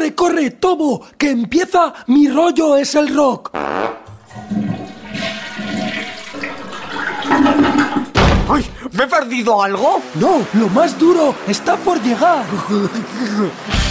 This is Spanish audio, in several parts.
Corre, corre, Tobo, que empieza Mi rollo es el rock. ¡Ay! ¿Me he perdido algo? No, lo más duro está por llegar.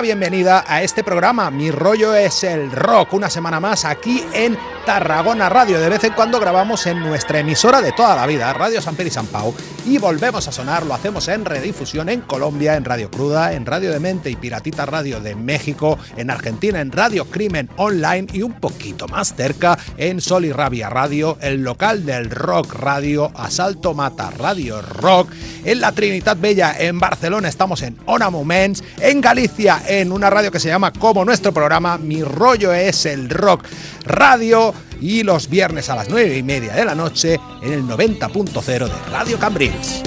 bienvenida a este programa. Mi rollo es el rock. Una semana más aquí en Tarragona Radio. De vez en cuando grabamos en nuestra emisora de toda la vida, Radio San Pedro y San Pau. Y volvemos a sonar. Lo hacemos en redifusión en Colombia, en Radio Cruda, en Radio Demente y Piratita Radio de México, en Argentina, en Radio Crimen Online y un poquito más cerca en Sol y Rabia Radio, el local del Rock Radio, Asalto Mata Radio Rock. En la Trinidad Bella, en Barcelona, estamos en Ona Moments. En Galicia, en una radio que se llama como nuestro programa, Mi rollo es el rock radio. Y los viernes a las 9 y media de la noche en el 90.0 de Radio Cambrils.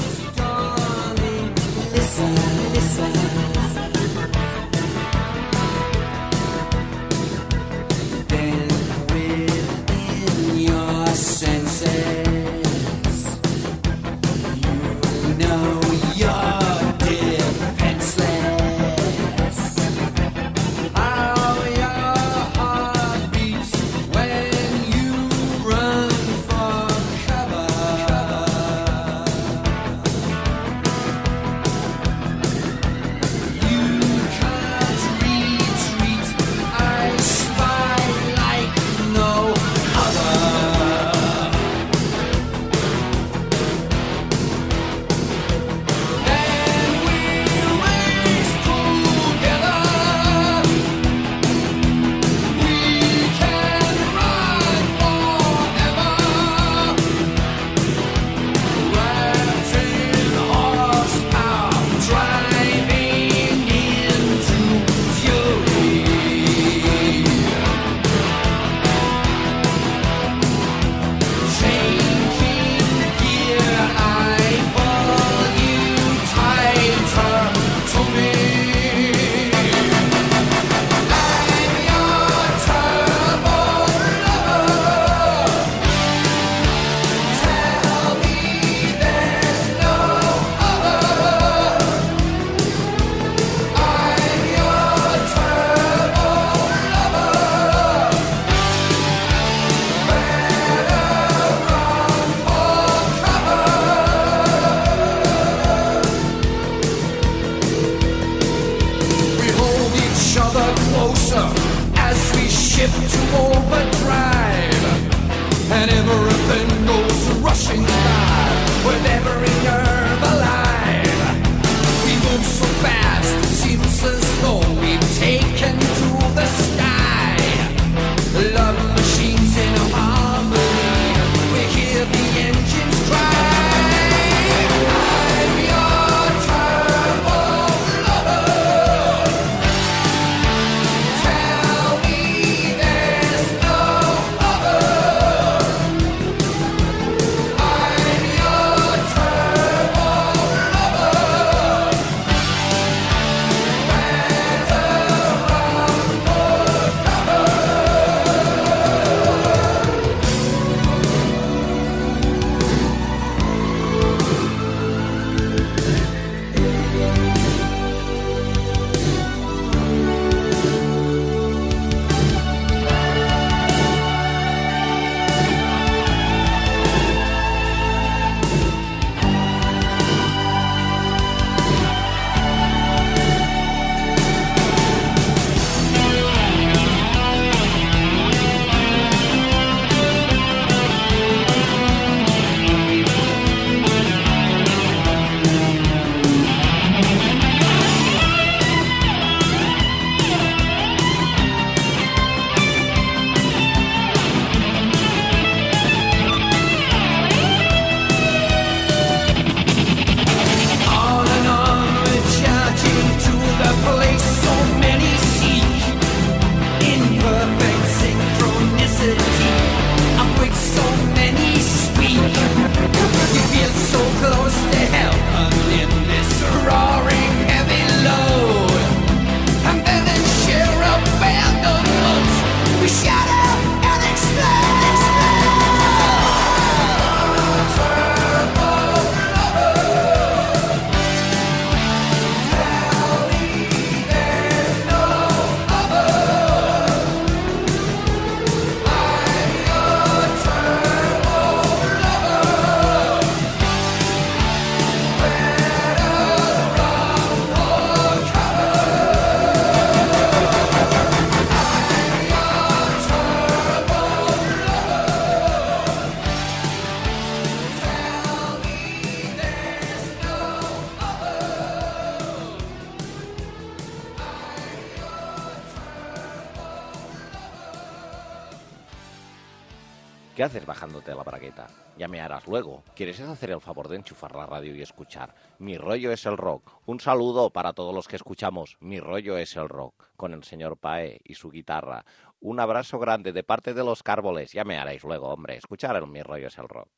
Enchufar la radio y escuchar? Mi rollo es el rock. Un saludo para todos los que escuchamos. Mi rollo es el rock. Con el señor Pae y su guitarra. Un abrazo grande de parte de los cárboles. Ya me haréis luego, hombre. Escuchar el Mi rollo es el rock.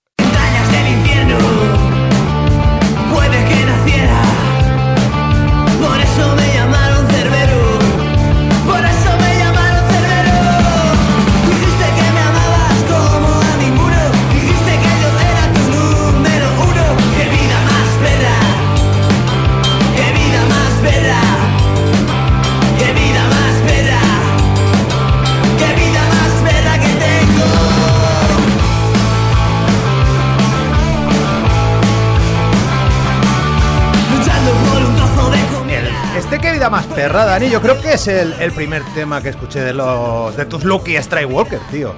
Yo creo que es el, el primer tema que escuché de los de tus Lucky Strike Walker, tío.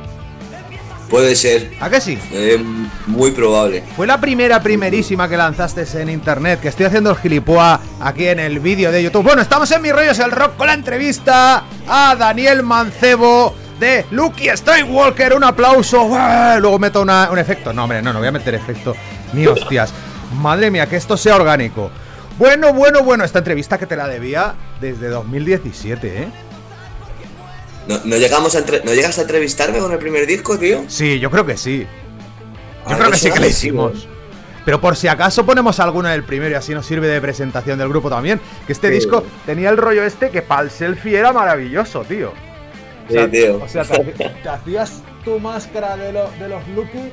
Puede ser. ¿A que sí? Eh, muy probable. Fue la primera, primerísima que lanzaste en internet, que estoy haciendo el gilipoa aquí en el vídeo de YouTube. Bueno, estamos en Mis Rollos el Rock con la entrevista a Daniel Mancebo de Lucky Strike Walker. Un aplauso. ¡Uah! Luego meto una- un efecto. No, hombre, no, no voy a meter efecto. Ni hostias. Madre mía, que esto sea orgánico. Bueno, bueno, bueno, esta entrevista que te la debía desde 2017, ¿eh? ¿No, no llegamos a entre- ¿No llegas a entrevistarme con el primer disco, tío? Sí, yo creo que sí. Yo Ah, creo que sí que sí, hicimos. Pero por si acaso ponemos alguno en el primero y así nos sirve de presentación del grupo también. Que este Sí. disco tenía el rollo este que para el selfie era maravilloso, tío. O Sí, sea, tío. O sea, te, hacías tu máscara de, lo- de los Lucky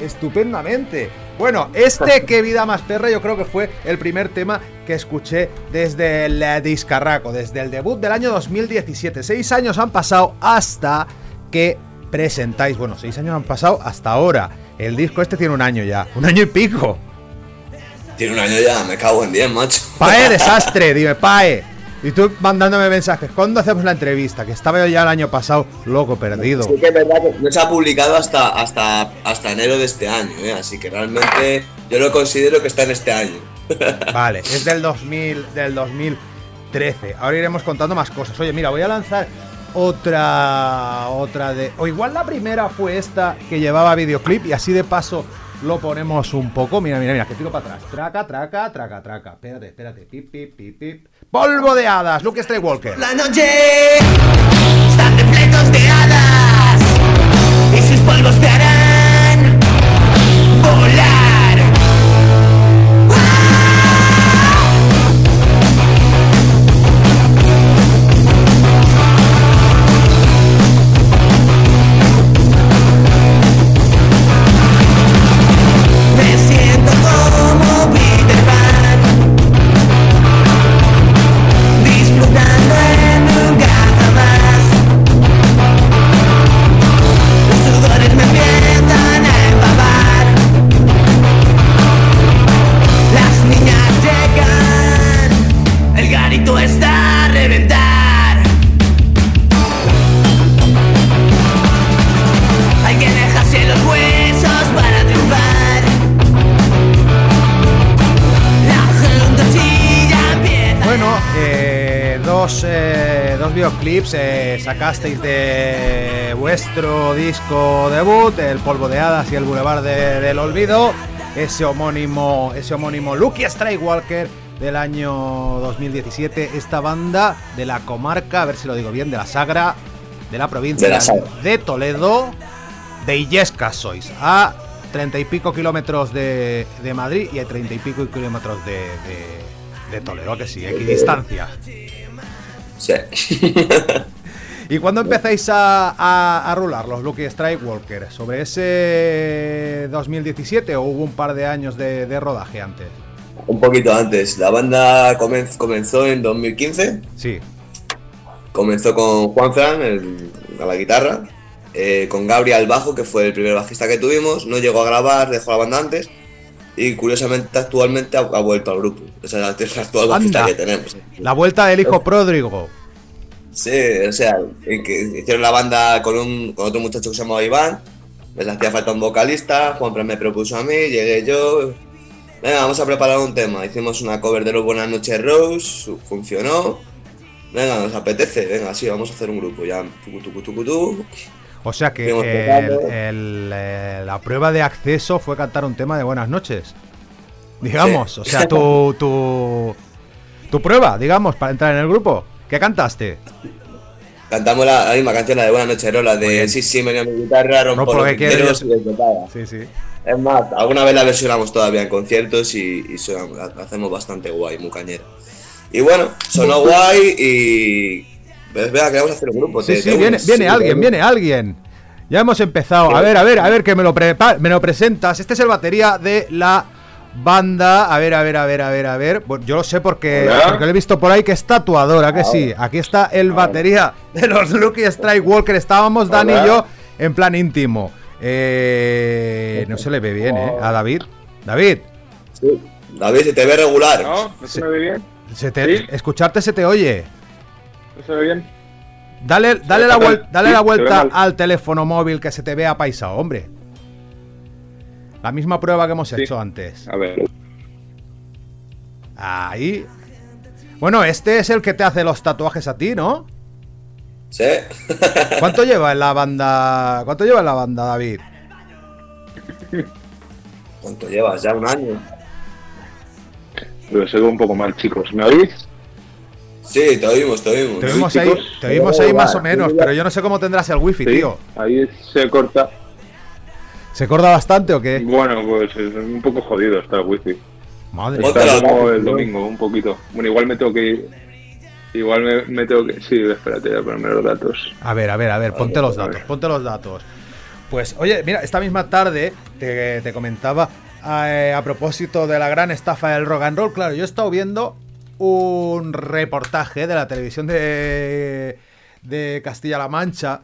estupendamente. Bueno, este Qué vida más perra yo creo que fue el primer tema que escuché desde el eh, discarraco, desde el debut del año 2017. Seis años han pasado hasta que presentáis, bueno, seis años han pasado hasta ahora. El disco este tiene un año ya, un año y pico. Tiene un año ya, me cago en 10, macho. Pae, desastre, dime, Pae. Y tú mandándome mensajes, ¿cuándo hacemos la entrevista? Que estaba yo ya el año pasado loco, perdido. Sí que es verdad que no se ha publicado hasta, hasta, hasta enero de este año, ¿eh? así que realmente yo lo considero que está en este año. Vale, es del 2000, del 2013. Ahora iremos contando más cosas. Oye, mira, voy a lanzar otra, otra de, o igual la primera fue esta que llevaba videoclip y así de paso lo ponemos un poco. Mira, mira, mira, que tiro para atrás. Traca, traca, traca, traca. Espérate, espérate. Pip, pip, pip, pip. Polvo de hadas, Luke Skywalker. La noche están repletos de hadas y sus polvos te harán sacasteis de vuestro disco debut, El Polvo de Hadas y El Boulevard de- del Olvido, ese homónimo, ese homónimo Lucky Strike Walker del año 2017, esta banda de la comarca, a ver si lo digo bien, de la Sagra, de la provincia De la Sagra. de Toledo, de Illescas sois, a treinta y pico kilómetros de, de Madrid y a treinta y pico kilómetros de, de, de Toledo, que sí, equidistancia. Sí. ¿Y cuándo empezáis a, a, a rular los Lucky Strike Walker? ¿Sobre ese 2017 o hubo un par de años de, de rodaje antes? Un poquito antes. La banda comen- comenzó en 2015. Sí. Comenzó con Juan Fran el- a la guitarra, eh, con Gabriel al bajo, que fue el primer bajista que tuvimos. No llegó a grabar, dejó la banda antes. Y curiosamente, actualmente ha, vuelto al grupo. Esa es la actual bajista Anda. que tenemos. La vuelta del hijo pródigo. Sí, o sea, en que hicieron la banda con, un, con otro muchacho que se llamaba Iván. Les hacía falta un vocalista. Juan me propuso a mí, llegué yo. Venga, vamos a preparar un tema. Hicimos una cover de los Buenas noches Rose, funcionó. Venga, nos apetece, venga, sí, vamos a hacer un grupo ya. Tucu, tucu, tucu, tucu. O sea que el- el, eh, la prueba de acceso fue cantar un tema de buenas noches. Digamos, Sí. o sea, tu, tu, tu prueba, digamos, para entrar en el grupo. ¿Qué cantaste? Cantamos la, la misma canción, la de Buenas noches, la de Sí, sí, me mi guitarra, rompo lo que quiero. Sí, sí. Es más, alguna vez la versionamos todavía en conciertos y, y suena- la, la hacemos bastante guay, muy cañera. Y bueno, sonó guay y. Pues vea, queremos hacer un grupo. Sí, te- sí, te viene, viene sí, alguien, viene alguien. Ya hemos empezado. A ver, a ver, a ver, que me lo, me lo presentas. Este es el batería de la banda. A ver, a ver, a ver, a ver, a ver. Bueno, yo lo sé porque, porque lo he visto por ahí que es tatuadora, que sí. Aquí está el batería de los Lucky Strike Walker. Estábamos Dani y yo en plan íntimo. Eh, no se le ve bien, ¿eh? A David. David, Sí. David, se te ve regular. ¿No? ¿No se me ve bien? se te- ¿Sí? escucharte se te oye. ¿No se ve bien? Dale, dale, la, vuel- dale Sí, la vuelta al teléfono móvil que se te vea paisado, hombre. La misma prueba que hemos Sí. hecho antes. A ver. Ahí. Bueno, este es el que te hace los tatuajes a ti, ¿no? Sí. ¿Cuánto lleva en la banda? ¿Cuánto lleva en la banda, David? ¿Cuánto llevas? Ya un año. Pero se ve un poco mal, chicos. ¿Me oís? Sí, te oímos, te oímos. Te oímos Sí, ahí, chicos. te oímos ahí más o menos, pero yo no sé cómo tendrás el wifi, Sí. tío. Ahí se corta. ¿Se corta bastante o qué? Bueno, pues es un poco jodido está el wifi. Madre. Está como el domingo, un poquito. Bueno, igual me tengo que ir. Igual me, me tengo que. Sí, espérate, voy a ponerme los datos. A ver, a ver, a ver, ponte los a ver. datos, ponte los datos. Pues, oye, mira, esta misma tarde te, te comentaba eh, a propósito de la gran estafa del rock and roll. Claro, yo he estado viendo un reportaje de la televisión de, de Castilla-La Mancha.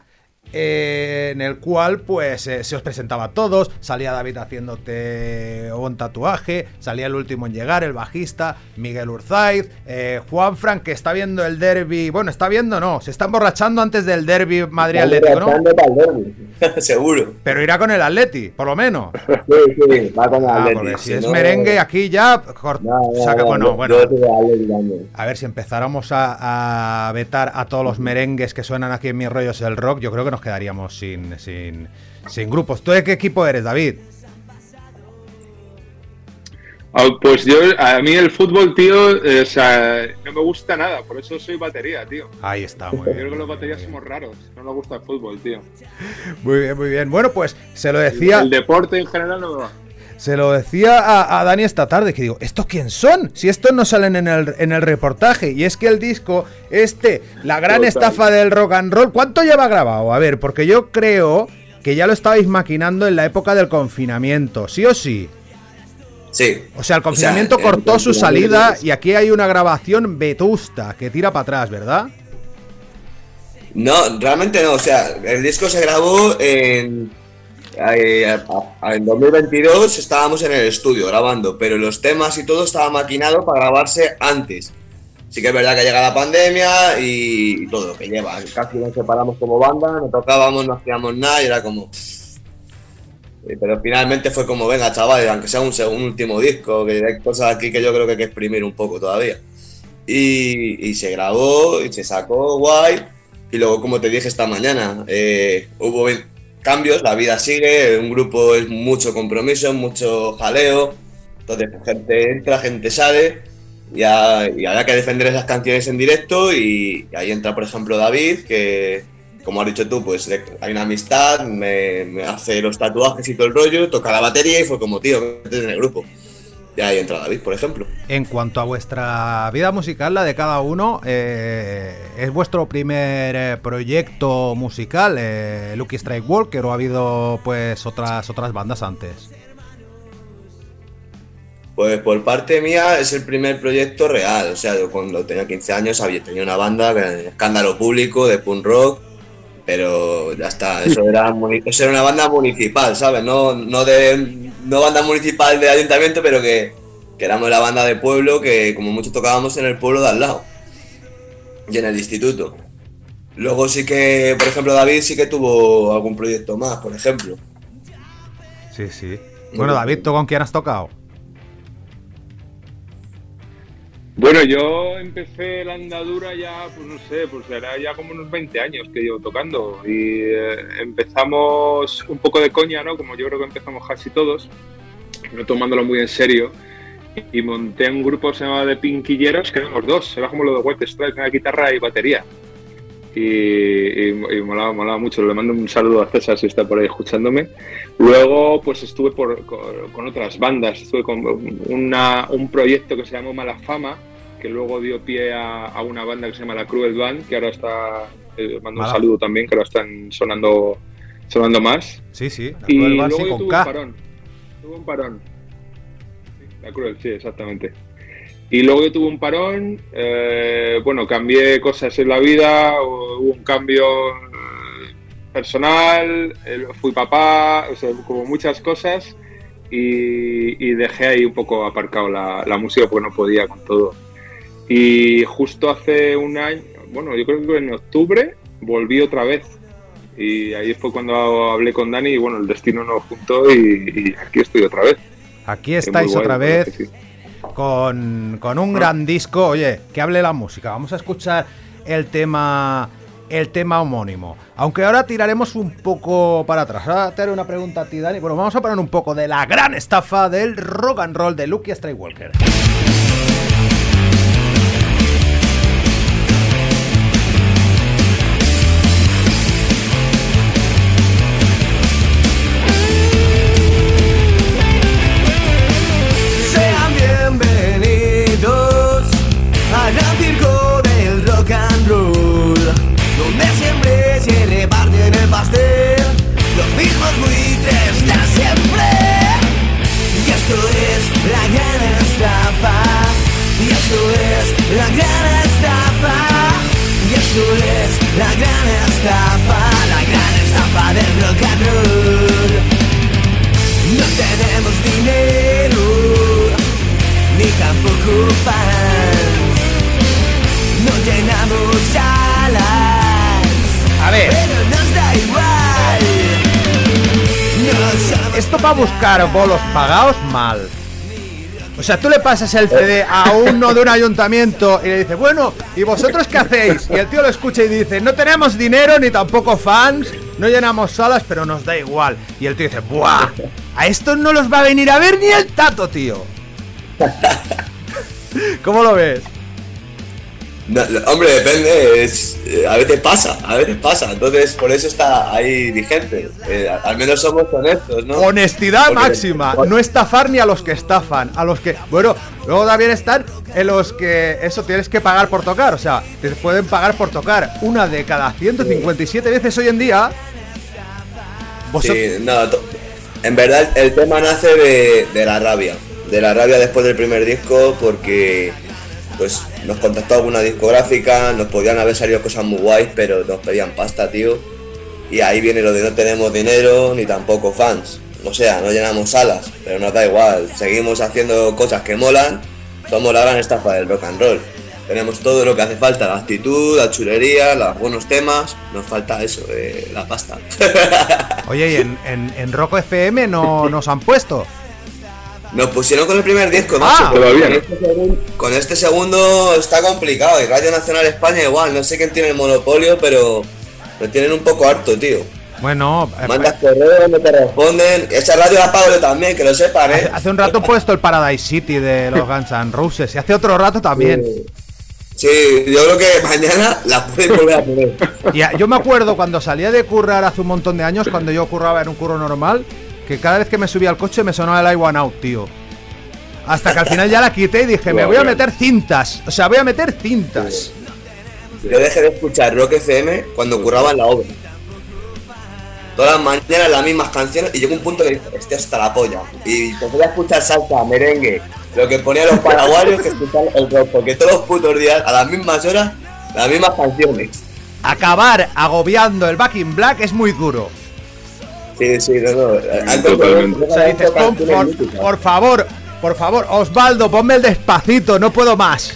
Eh, en el cual pues eh, se os presentaba a todos, salía David haciéndote un tatuaje, salía el último en llegar, el bajista, Miguel Urzaiz, eh, Juan Frank que está viendo el derby, bueno, está viendo no, se está emborrachando antes del derby Madrid Atlético, ¿no? Seguro. Pero irá con el Atleti, por lo menos. Sí, sí, va con el Ah, Atleti. porque si Si es no- merengue aquí ya No, no, saca no, bueno, bueno. A ver si empezáramos a, a vetar a todos los merengues que suenan aquí en mis rollos el rock, yo creo que nos quedaríamos sin, sin, sin grupos. ¿Tú de qué equipo eres, David? Ah, pues yo, a mí el fútbol, tío, eh, o sea, no me gusta nada. Por eso soy batería, tío. Ahí está, muy Yo creo que los baterías somos raros. No nos gusta el fútbol, tío. Muy bien, muy bien. Bueno, pues se lo decía, El deporte en general no me va. Se lo decía a, a Dani esta tarde, que digo, ¿estos quién son? Si estos no salen en el, en el reportaje. Y es que el disco, este, la gran Total. estafa del rock and roll, ¿cuánto lleva grabado? A ver, porque yo creo que ya lo estabais maquinando en la época del confinamiento, ¿sí o sí? Sí. O sea, el confinamiento cortó su salida y aquí hay una grabación vetusta que tira para atrás, ¿verdad? No, realmente no. O sea, el disco se grabó en. En 2022 estábamos en el estudio grabando, pero los temas y todo estaba maquinado para grabarse antes. Sí que es verdad que llega la pandemia y todo lo que lleva. Casi nos separamos como banda, no tocábamos, no hacíamos nada y era como. Eh, Pero finalmente fue como, venga chavales, aunque sea un, un último disco, que hay cosas aquí que yo creo que hay que exprimir un poco todavía. Y, y se grabó y se sacó guay. Y luego, como te dije esta mañana, eh, hubo cambios, la vida sigue, un grupo es mucho compromiso, mucho jaleo. Entonces, gente entra, gente sale. Y, y había que defender esas canciones en directo. Y, ahí entra, por ejemplo, David, que, como has dicho tú, pues hay una amistad, me, me hace los tatuajes y todo el rollo, toca la batería y fue como, tío, métete en el grupo. Y ahí entra David, por ejemplo. En cuanto a vuestra vida musical, la de cada uno, eh, ¿es vuestro primer eh, proyecto musical, eh, Lucky Strike Walker, o ha habido pues otras otras bandas antes? Pues por parte mía es el primer proyecto real. O sea, yo cuando tenía 15 años había tenido una banda, escándalo público de punk rock, pero ya está, eso era, eso era una banda municipal, ¿sabes? No, no, de, no banda municipal de ayuntamiento, pero que, éramos la banda de pueblo que como mucho tocábamos en el pueblo de al lado y en el instituto. Luego sí que, por ejemplo, David sí que tuvo algún proyecto más, por ejemplo. Sí, sí. Bueno, David, ¿tú con quién has tocado? Bueno, yo empecé la andadura ya, pues no sé, pues era ya como unos 20 años que llevo tocando y eh, empezamos un poco de coña, ¿no? Como yo creo que empezamos casi todos, no tomándolo muy en serio y monté un grupo que se llamaba de Pinquilleros, que éramos dos, era como lo de White Stripes, una guitarra y batería. Y, y, y molaba, molaba mucho, le mando un saludo a César si está por ahí escuchándome. Luego, pues estuve por, con, con otras bandas, estuve con una, un proyecto que se llamó Mala Fama, que luego dio pie a, a una banda que se llama La Cruel Band, que ahora está, eh, mando un saludo también, que ahora están sonando, sonando más. Sí, sí, la Y Band, luego sí, con K. un parón. Tuve un parón. La cruel, sí, exactamente. Y luego yo tuve un parón, eh, bueno, cambié cosas en la vida, hubo un cambio eh, personal, eh, fui papá, o sea, como muchas cosas, y, y dejé ahí un poco aparcado la, la música porque no podía con todo. Y justo hace un año, bueno, yo creo que en octubre volví otra vez. Y ahí fue cuando hablé con Dani y bueno, el destino nos juntó y, y aquí estoy otra vez. Aquí Es estáis otra vez sí. con, con un gran disco. Oye, que hable la música. Vamos a escuchar el tema el tema homónimo. Aunque ahora tiraremos un poco para atrás. Ahora te haré una pregunta a ti, Dani. Bueno, vamos a poner un poco de la gran estafa del rock and roll de Lucky Strikewalker. Sean tampoco fans. No llenamos salas, A ver, pero nos da igual. No somos esto para buscar bolos pagados mal. O sea, tú le pasas el CD a uno de un ayuntamiento y le dices, bueno, ¿y vosotros qué hacéis? Y el tío lo escucha y dice, no tenemos dinero ni tampoco fans, no llenamos salas, pero nos da igual. Y el tío dice, ¡buah! A estos no los va a venir a ver ni el tato, tío. ¿Cómo lo ves? No, no, hombre, depende, es, eh, a veces pasa, a veces pasa, entonces por eso está ahí vigente. Eh, al menos somos honestos, ¿no? Honestidad Porque- máxima, no estafar ni a los que estafan, a los que, bueno, luego también están en los que eso tienes que pagar por tocar, o sea, te pueden pagar por tocar una de cada 157 veces hoy en día. Sí, no, en verdad el tema nace de, de la rabia, de la rabia después del primer disco porque pues nos contactó alguna discográfica, nos podían haber salido cosas muy guays, pero nos pedían pasta, tío. Y ahí viene lo de no tenemos dinero ni tampoco fans. O sea, no llenamos salas, pero nos da igual. Seguimos haciendo cosas que molan. Somos la gran estafa del rock and roll. Tenemos todo lo que hace falta, la actitud, la chulería, los buenos temas. Nos falta eso, eh, la pasta. oye, y en, en, en Rocco FM no nos han puesto. Nos pusieron con el primer disco, Ah, macho, todavía con, este segundo, con este segundo está complicado. Y Radio Nacional España igual, no sé quién tiene el monopolio, pero lo tienen un poco harto, tío. Bueno, eh, Mandas correo, no te responden. Esa radio la pago yo también, que lo sepan, hace, ¿eh? hace un rato he puesto el Paradise City de los Guns N' Roses y hace otro rato también. Sí, yo creo que mañana la pueden volver a poner. Y a- yo me acuerdo cuando salía de currar hace un montón de años, cuando yo curraba en un curro normal, que cada vez que me subía al coche me sonaba el I One Out, tío. Hasta que al final ya la quité y dije, me voy a meter cintas. O sea, voy a meter cintas. Yo dejé de escuchar Rock FM cuando curraba en la obra. Todas las mañanas las mismas canciones y llegó un punto que dije, este hasta la polla. Y empecé a escuchar salsa, merengue, lo que ponían los paraguayos que escuchar el rock, porque todos los putos días, a las mismas horas, las mismas canciones. Acabar agobiando el Back in Black es muy duro. Sí, sí, no, no. Totalmente. O sea, dices, "Pon, por, por favor, por favor, Osvaldo, ponme el despacito, no puedo más.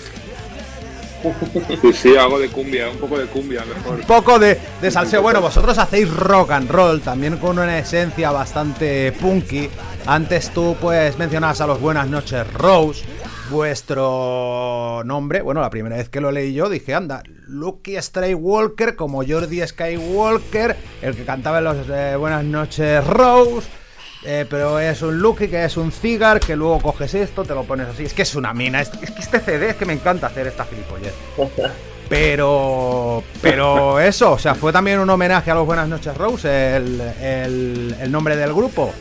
Sí, sí, algo de cumbia, un poco de cumbia mejor. Un poco de, de salseo. Bueno, vosotros hacéis rock and roll, también con una esencia bastante punky. Antes tú pues mencionabas a los Buenas noches Rose, vuestro nombre, bueno, la primera vez que lo leí yo dije, anda, Lucky Skywalker como Jordi Skywalker, el que cantaba en los eh, Buenas noches Rose. Eh, pero es un Lucky que es un cigar que luego coges esto, te lo pones así. Es que es una mina. Es, es que este CD es que me encanta hacer esta gilipollez. Pero. Pero eso, o sea, fue también un homenaje a los Buenas noches Rose, el, el- el nombre del grupo.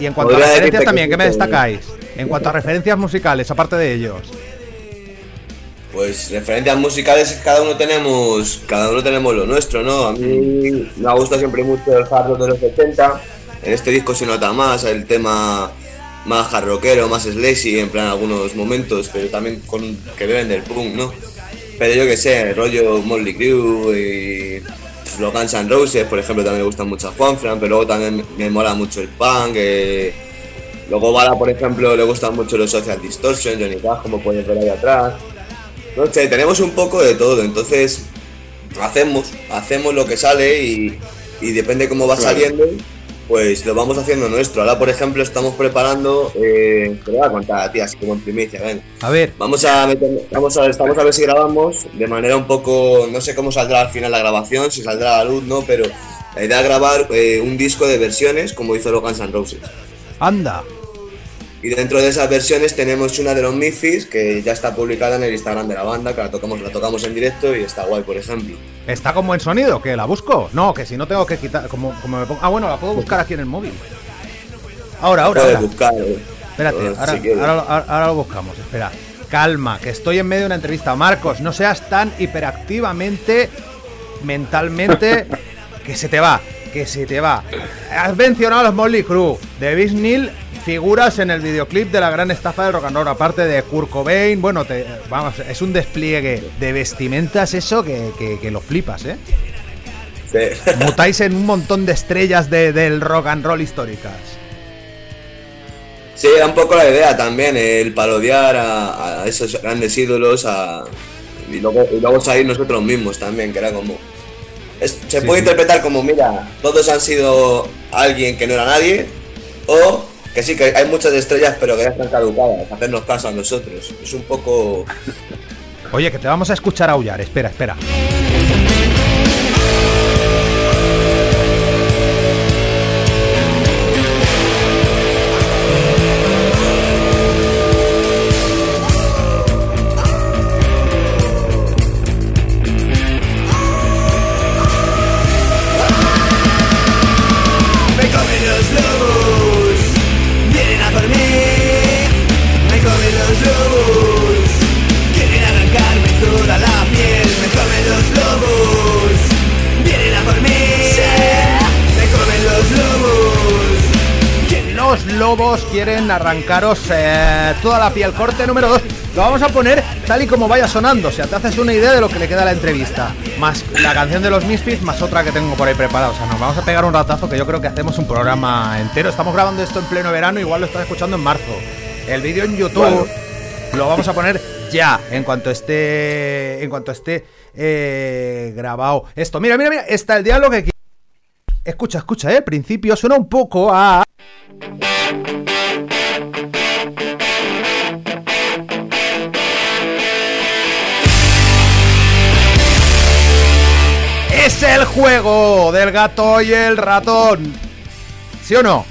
Y en cuanto a referencias también, que ¿qué me destacáis? En cuanto a referencias musicales, aparte de ellos. Pues referencias musicales, cada uno tenemos, cada uno tenemos lo nuestro, ¿no? A mí me gusta siempre mucho el hard rock de los 70. En este disco se nota más el tema más hard rockero, más slazy en plan algunos momentos, pero también con que beben del punk, ¿no? Pero yo que sé, el rollo Motley Crue y los Guns N' Roses, por ejemplo, también me gustan mucho a Juanfran, pero luego también me mola mucho el punk. eh, Luego Bala, por ejemplo, le gustan mucho los Social Distortion, Johnny Cash, como puedes ver ahí atrás. No sé, tenemos un poco de todo, entonces hacemos, hacemos lo que sale y, y depende cómo va Claro. saliendo, pues lo vamos haciendo nuestro. Ahora, por ejemplo, estamos preparando, eh, te lo voy a contar a ti, así como en primicia, ven. A ver, Vamos a meter- vamos a, estamos a ver si grabamos de manera un poco, no sé cómo saldrá al final la grabación, si saldrá a la luz, ¿no? Pero la idea es grabar eh, un disco de versiones como hizo los Guns N' Roses. anda. Y dentro de esas versiones tenemos una de los Misfits que ya está publicada en el Instagram de la banda, que la tocamos, la tocamos en directo y está guay, por ejemplo. ¿Está con buen sonido? ¿Que la busco? No, que si no tengo que quitar. Como, como me pongo- Ah, bueno, la puedo buscar aquí en el móvil. Ahora, ahora, Puedes buscar. eh, Espérate, ahora, si quieres. ahora, ahora- ahora lo buscamos. Espera. Calma, que estoy en medio de una entrevista. Marcos, no seas tan hiperactivamente, mentalmente, que se te va, que se te va. Has mencionado a los Molly Crew. De Neil, figuras en el videoclip de la gran estafa del rock and roll. Aparte de Kurt Cobain, bueno, te, vamos, es un despliegue de vestimentas eso que, que- que lo flipas, ¿eh? Sí. Mutáis en un montón de estrellas de- del rock and roll históricas. Sí, era un poco la idea también, el parodiar a, a esos grandes ídolos a, y, luego, y luego salir nosotros mismos también, que era como... es- se Sí, puede sí. interpretar como, mira, todos han sido alguien que no era nadie, o que sí, que hay muchas estrellas pero que ya están caducadas, hacernos caso a nosotros. Es un poco... Oye, que te vamos a escuchar aullar. Espera, espera. Lobos quieren arrancaros eh, toda la piel. Corte número 2. Lo vamos a poner tal y como vaya sonando. O sea, te haces una idea de lo que le queda a la entrevista. Más la canción de los Misfits, más otra que tengo por ahí preparada. O sea, nos vamos a pegar un ratazo que yo creo que hacemos un programa entero. Estamos grabando esto en pleno verano, igual lo estás escuchando en marzo. El vídeo en YouTube Bueno. lo vamos a poner ya, en cuanto esté. En cuanto esté eh, grabado. Esto, mira, mira, mira. Está el diálogo que. Escucha, escucha, ¿eh? Al principio suena un poco a. Es el juego del gato y el ratón. ¿Sí o no?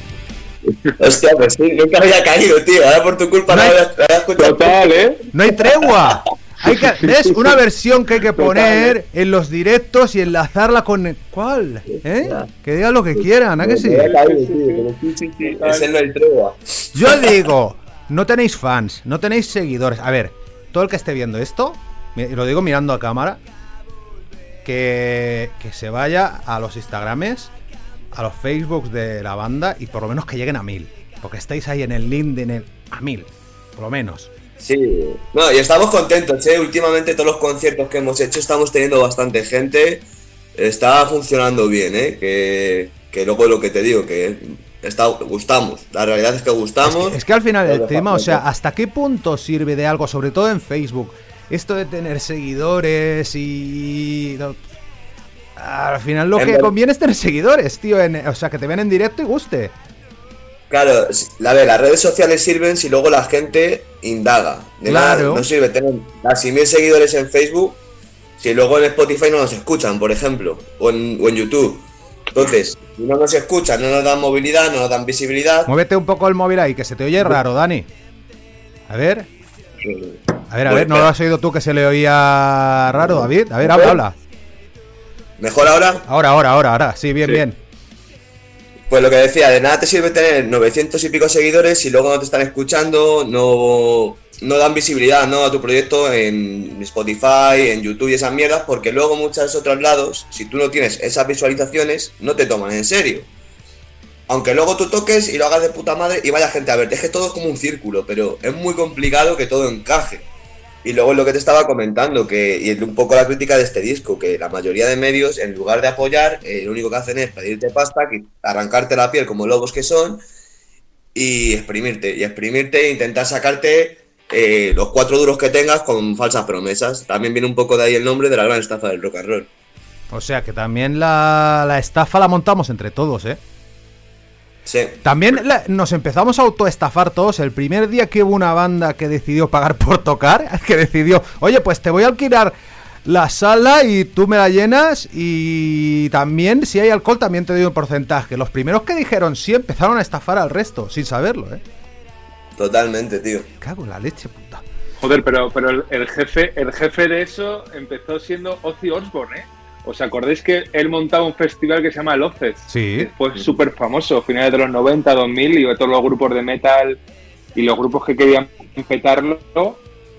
Hostia, pues sí, nunca había caído, tío. Ahora por tu culpa no, No hay- había, había escuchado. Total, ¿eh? No hay tregua. Hay que, ¿Ves? Una versión que hay que poner en los directos y enlazarla con. ¿Cuál? ¿Eh? Que digan lo que quieran, ¿a que sí? Ese no es el tregua. Yo digo, no tenéis fans, no tenéis seguidores. A ver, todo el que esté viendo esto, lo digo mirando a cámara, que, que se vaya a los Instagrames, a los Facebooks de la banda y por lo menos que lleguen a mil. Porque estáis ahí en el link en el, a mil, por lo menos. Sí, no, y estamos contentos, ¿eh? Últimamente todos los conciertos que hemos hecho estamos teniendo bastante gente. Está funcionando bien, ¿eh? Que, que luego lo que te digo, que está, gustamos. La realidad es que gustamos. Es que al final el tema, o sea, ¿hasta qué punto sirve de algo, sobre todo en Facebook? Esto de tener seguidores y... no, Al final lo En que ver- conviene es tener seguidores, tío. en- o sea, que te vean en directo y guste. Claro, a ver, las redes sociales sirven si luego la gente indaga. De Claro. nada, no sirve tener casi mil seguidores en Facebook si luego en Spotify no nos escuchan, por ejemplo, o en, o en YouTube. Entonces, si no nos escuchan, no nos dan movilidad, no nos dan visibilidad. Muévete un poco el móvil ahí, que se te oye raro, Dani. A ver, eh, a ver, a ver, ¿no lo has oído tú que se le oía raro, David? A ver, habla, habla. ¿Mejor ahora? Ahora, ahora, ahora, ahora. Sí, bien, Sí. bien. Pues lo que decía, de nada te sirve tener 900 y pico seguidores si luego no te están escuchando, no, no dan visibilidad ¿no? a tu proyecto en Spotify, en YouTube y esas mierdas, porque luego muchos otros lados, si tú no tienes esas visualizaciones, no te toman en serio. Aunque luego tú toques y lo hagas de puta madre y vaya gente a verte, es que todo es como un círculo, pero es muy complicado que todo encaje. Y luego lo que te estaba comentando, que y un poco la crítica de este disco, que la mayoría de medios, en lugar de apoyar, eh, lo único que hacen es pedirte pasta, arrancarte la piel como lobos que son, y exprimirte, y exprimirte e intentar sacarte eh, los cuatro duros que tengas con falsas promesas. También viene un poco de ahí el nombre de la gran estafa del rock and roll. O sea que también la, la estafa la montamos entre todos, ¿eh? Sí. También la- nos empezamos a autoestafar todos. El primer día que hubo una banda que decidió pagar por tocar, que decidió, oye, pues te voy a alquilar la sala y tú me la llenas y también si hay alcohol también te doy un porcentaje. Los primeros que dijeron sí empezaron a estafar al resto, sin saberlo, ¿eh? Totalmente, tío. Cago en la leche, puta. Joder, pero, pero el, el jefe, el jefe de eso empezó siendo Ozzy Osbourne, ¿eh? ¿Os acordáis que él montaba un festival que se llama Ozfest? Sí. Fue súper famoso, finales de los 90, 2000, y todos los grupos de metal y los grupos que querían petarlo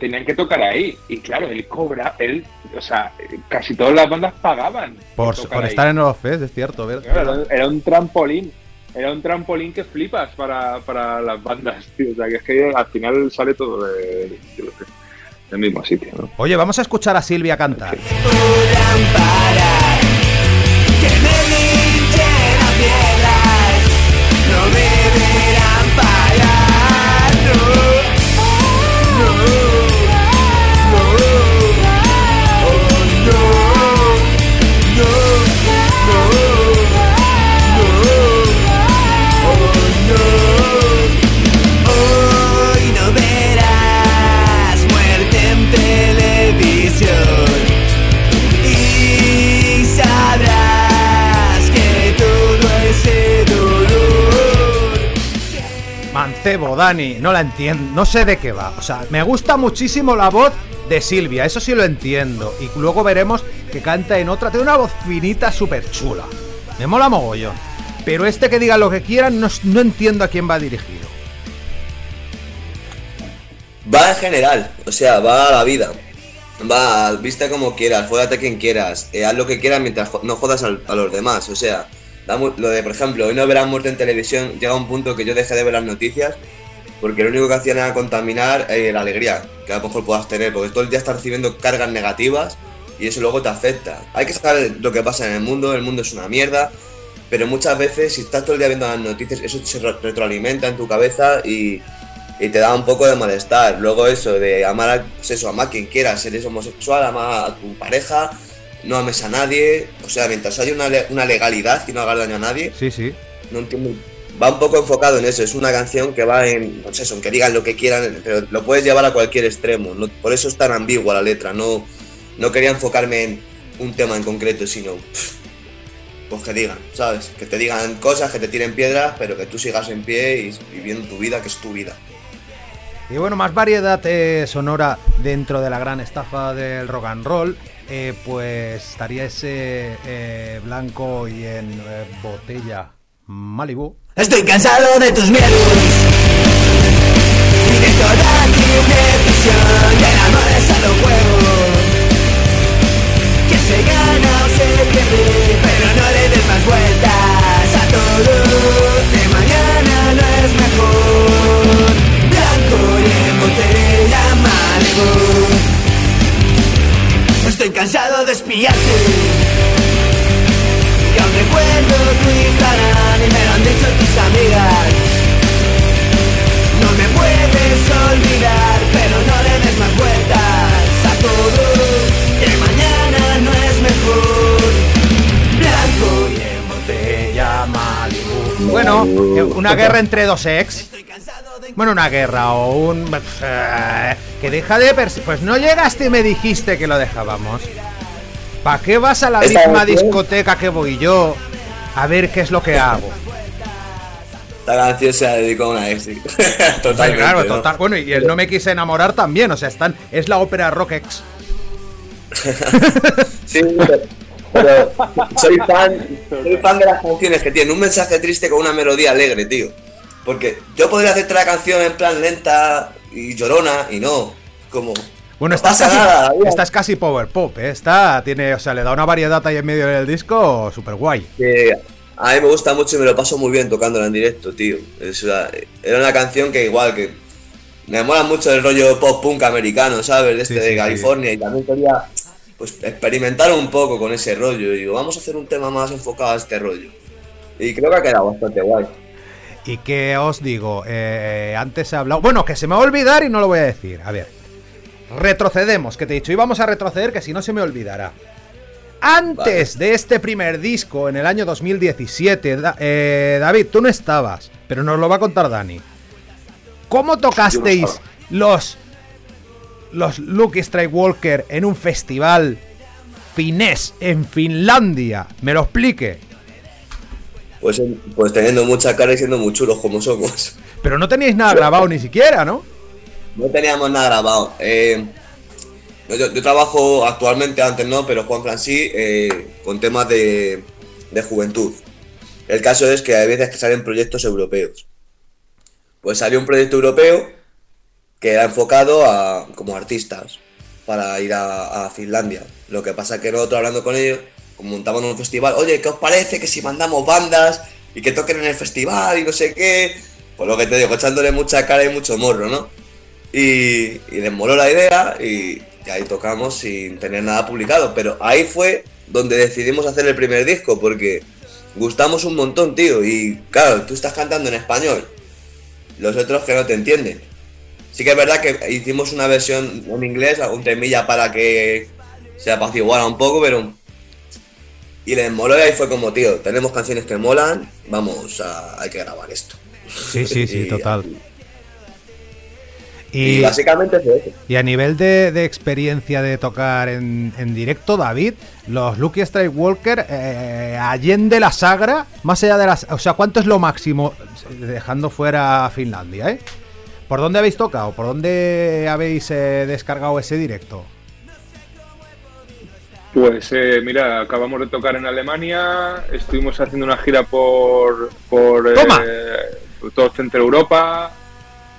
tenían que tocar ahí. Y claro, él cobra, él, o sea, casi todas las bandas pagaban. Por, estar en fest, es cierto, ¿verdad? Claro, era, un trampolín. Era un trampolín que flipas para, para las bandas, tío. O sea, que es que al final sale todo de, de- del mismo sitio, ¿no? Oye, vamos a escuchar a Silvia cantar. Mancebo, Dani, no la entiendo, no sé de qué va. O sea, me gusta muchísimo la voz de Silvia, eso sí lo entiendo. Y luego veremos que canta en otra, tiene una voz finita súper chula. Me mola mogollón. Pero este que diga lo que quieran, no, no entiendo a quién va dirigido. Va en general, o sea, va a la vida. Va, viste como quieras, fódate quien quieras, eh, haz lo que quieras mientras no jodas a los demás. O sea, lo de, por ejemplo, hoy no verán muerte en televisión, llega un punto que yo dejé de ver las noticias porque lo único que hacían era contaminar eh, la alegría que a lo mejor puedas tener, porque todo el día estás recibiendo cargas negativas y eso luego te afecta. Hay que saber lo que pasa en el mundo, el mundo es una mierda, pero muchas veces si estás todo el día viendo las noticias, eso se re- retroalimenta en tu cabeza y, y te da un poco de malestar. Luego eso de amar a, pues eso, amar a quien quieras, eres homosexual, ama a tu pareja, no ames a nadie, o sea, mientras haya una, una legalidad y no hagas daño a nadie, Sí, sí. no entiendo. Va un poco enfocado en eso, es una canción que va en, no sé, eso, en que digan lo que quieran, pero lo puedes llevar a cualquier extremo, no- por eso es tan ambigua la letra, no, no quería enfocarme en un tema en concreto, sino pff, pues que digan, ¿sabes? Que te digan cosas, que te tiren piedras, pero que tú sigas en pie y viviendo tu vida, que es tu vida. Y bueno, más variedad eh, sonora dentro de la gran estafa del rock and roll. eh, pues estaría ese eh, blanco y en botella Malibu. Estoy cansado de tus miedos y de toda tu presión. El amor es a lo juego que se gana o se pierde, pero no le des más vueltas a todo. Que mañana no es mejor. Y en botella Malibu. Estoy cansado de espiarte. Y aún recuerdo tu Instagram y me lo han dicho tus amigas No me puedes olvidar, pero no le des más vueltas a todo Que mañana no es mejor Blanco y en botella Malibu Bueno, Eh, Una guerra entre dos ex. Bueno, una guerra o un... eh, Que deja de... Pues no llegaste y me dijiste que lo dejábamos. ¿Para qué vas a la misma discoteca que voy yo a ver qué es lo que hago? Esta canción se la dedicó a una ex. sí. Claro, ¿no? total. Bueno, y el No me quise enamorar también, o sea, están, es la ópera rock ex. Sí, pero, pero soy fan, soy fan de las canciones que tienen un mensaje triste con una melodía alegre, tío. Porque yo podría hacerte la canción en plan lenta y llorona y no, como Bueno, no estás pasa casi, nada, David. estás casi power pop, ¿eh? Está, tiene, o sea, le da una variedad ahí en medio del disco súper guay. a mí me gusta mucho y me lo paso muy bien tocándola en directo, tío. Es, era una canción que igual que me mola mucho el rollo pop punk americano, ¿sabes? De este Sí, de sí. California y también quería pues experimentar un poco con ese rollo y digo, vamos a hacer un tema más enfocado a este rollo. Y creo que ha quedado bastante guay. Y que os digo, eh, antes he hablado. Bueno, que se me va a olvidar y no lo voy a decir. A ver. Retrocedemos, que te he dicho, y vamos a retroceder, que si no se me olvidará. Antes de este primer disco, en el año 2017, Da- eh, David, tú no estabas, pero nos lo va a contar Dani. ¿Cómo tocasteis los los Lucky Strike Walker en un festival finés en Finlandia? ¿Me lo explique? Pues, pues teniendo mucha cara y siendo muy chulos como somos. Pero no teníais nada grabado ni siquiera, ¿no? No teníamos nada grabado. Eh, yo, yo trabajo actualmente, antes no, pero Juan Fran sí, eh, con temas de, de juventud. El caso es que hay veces que salen proyectos europeos. Pues salió un proyecto europeo que era enfocado a como artistas para ir a, a Finlandia. Lo que pasa que nosotros hablando con ellos, montamos un festival, oye, ¿qué os parece que si mandamos bandas y que toquen en el festival y no sé qué? Pues lo que te digo, echándole mucha cara y mucho morro, ¿no? Y, y les moló la idea y, y ahí tocamos sin tener nada publicado. Pero ahí fue donde decidimos hacer el primer disco porque gustamos un montón, tío. Y claro, tú estás cantando en español, los otros que no te entienden. Sí que es verdad que hicimos una versión en inglés, un temilla para que se apaciguara un poco, pero... Y les moló y ahí fue como, tío, tenemos canciones que molan, vamos, a, hay que grabar esto. Sí, sí, sí, Y- total. Y, Y, básicamente fue eso. y a nivel de, de experiencia de tocar en, en directo, David, los Lucky Strike Walker, eh, allende la Sagra, más allá de las. O sea, ¿cuánto es lo máximo dejando fuera Finlandia, eh? ¿Por dónde habéis tocado? ¿Por dónde habéis eh, descargado ese directo? Pues eh, mira, acabamos de tocar en Alemania, estuvimos haciendo una gira por, por eh, por todo Centro Europa,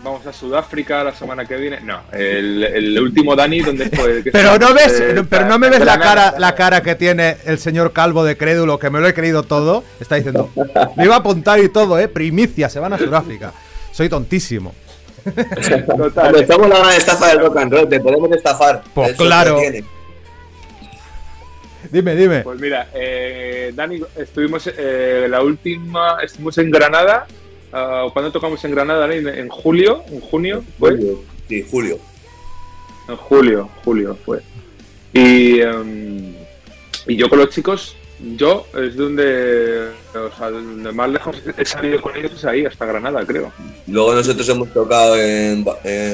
vamos a Sudáfrica la semana que viene. No, el, el último Dani, donde fue? Que Pero no ves, eh, pero no me ves la cara, la cara que tiene el señor Calvo de crédulo, que me lo he creído todo. Está diciendo, me iba a apuntar y todo, eh. Primicia, se van a Sudáfrica. Soy tontísimo. Total, Cuando somos la gran estafa del rock and roll, te podemos estafar. Pues Eso claro. Dime, dime. Pues mira, eh, Dani, estuvimos eh, la última, estuvimos en Granada. ah, ¿Cuándo tocamos en Granada, Dani? ¿En julio? ¿En junio? ¿Fue? Julio. Sí, Julio. En julio, julio fue. Y, em, y yo con los chicos, yo es donde, o sea, donde más lejos he salido con ellos es ahí, hasta Granada, creo. Luego nosotros hemos tocado en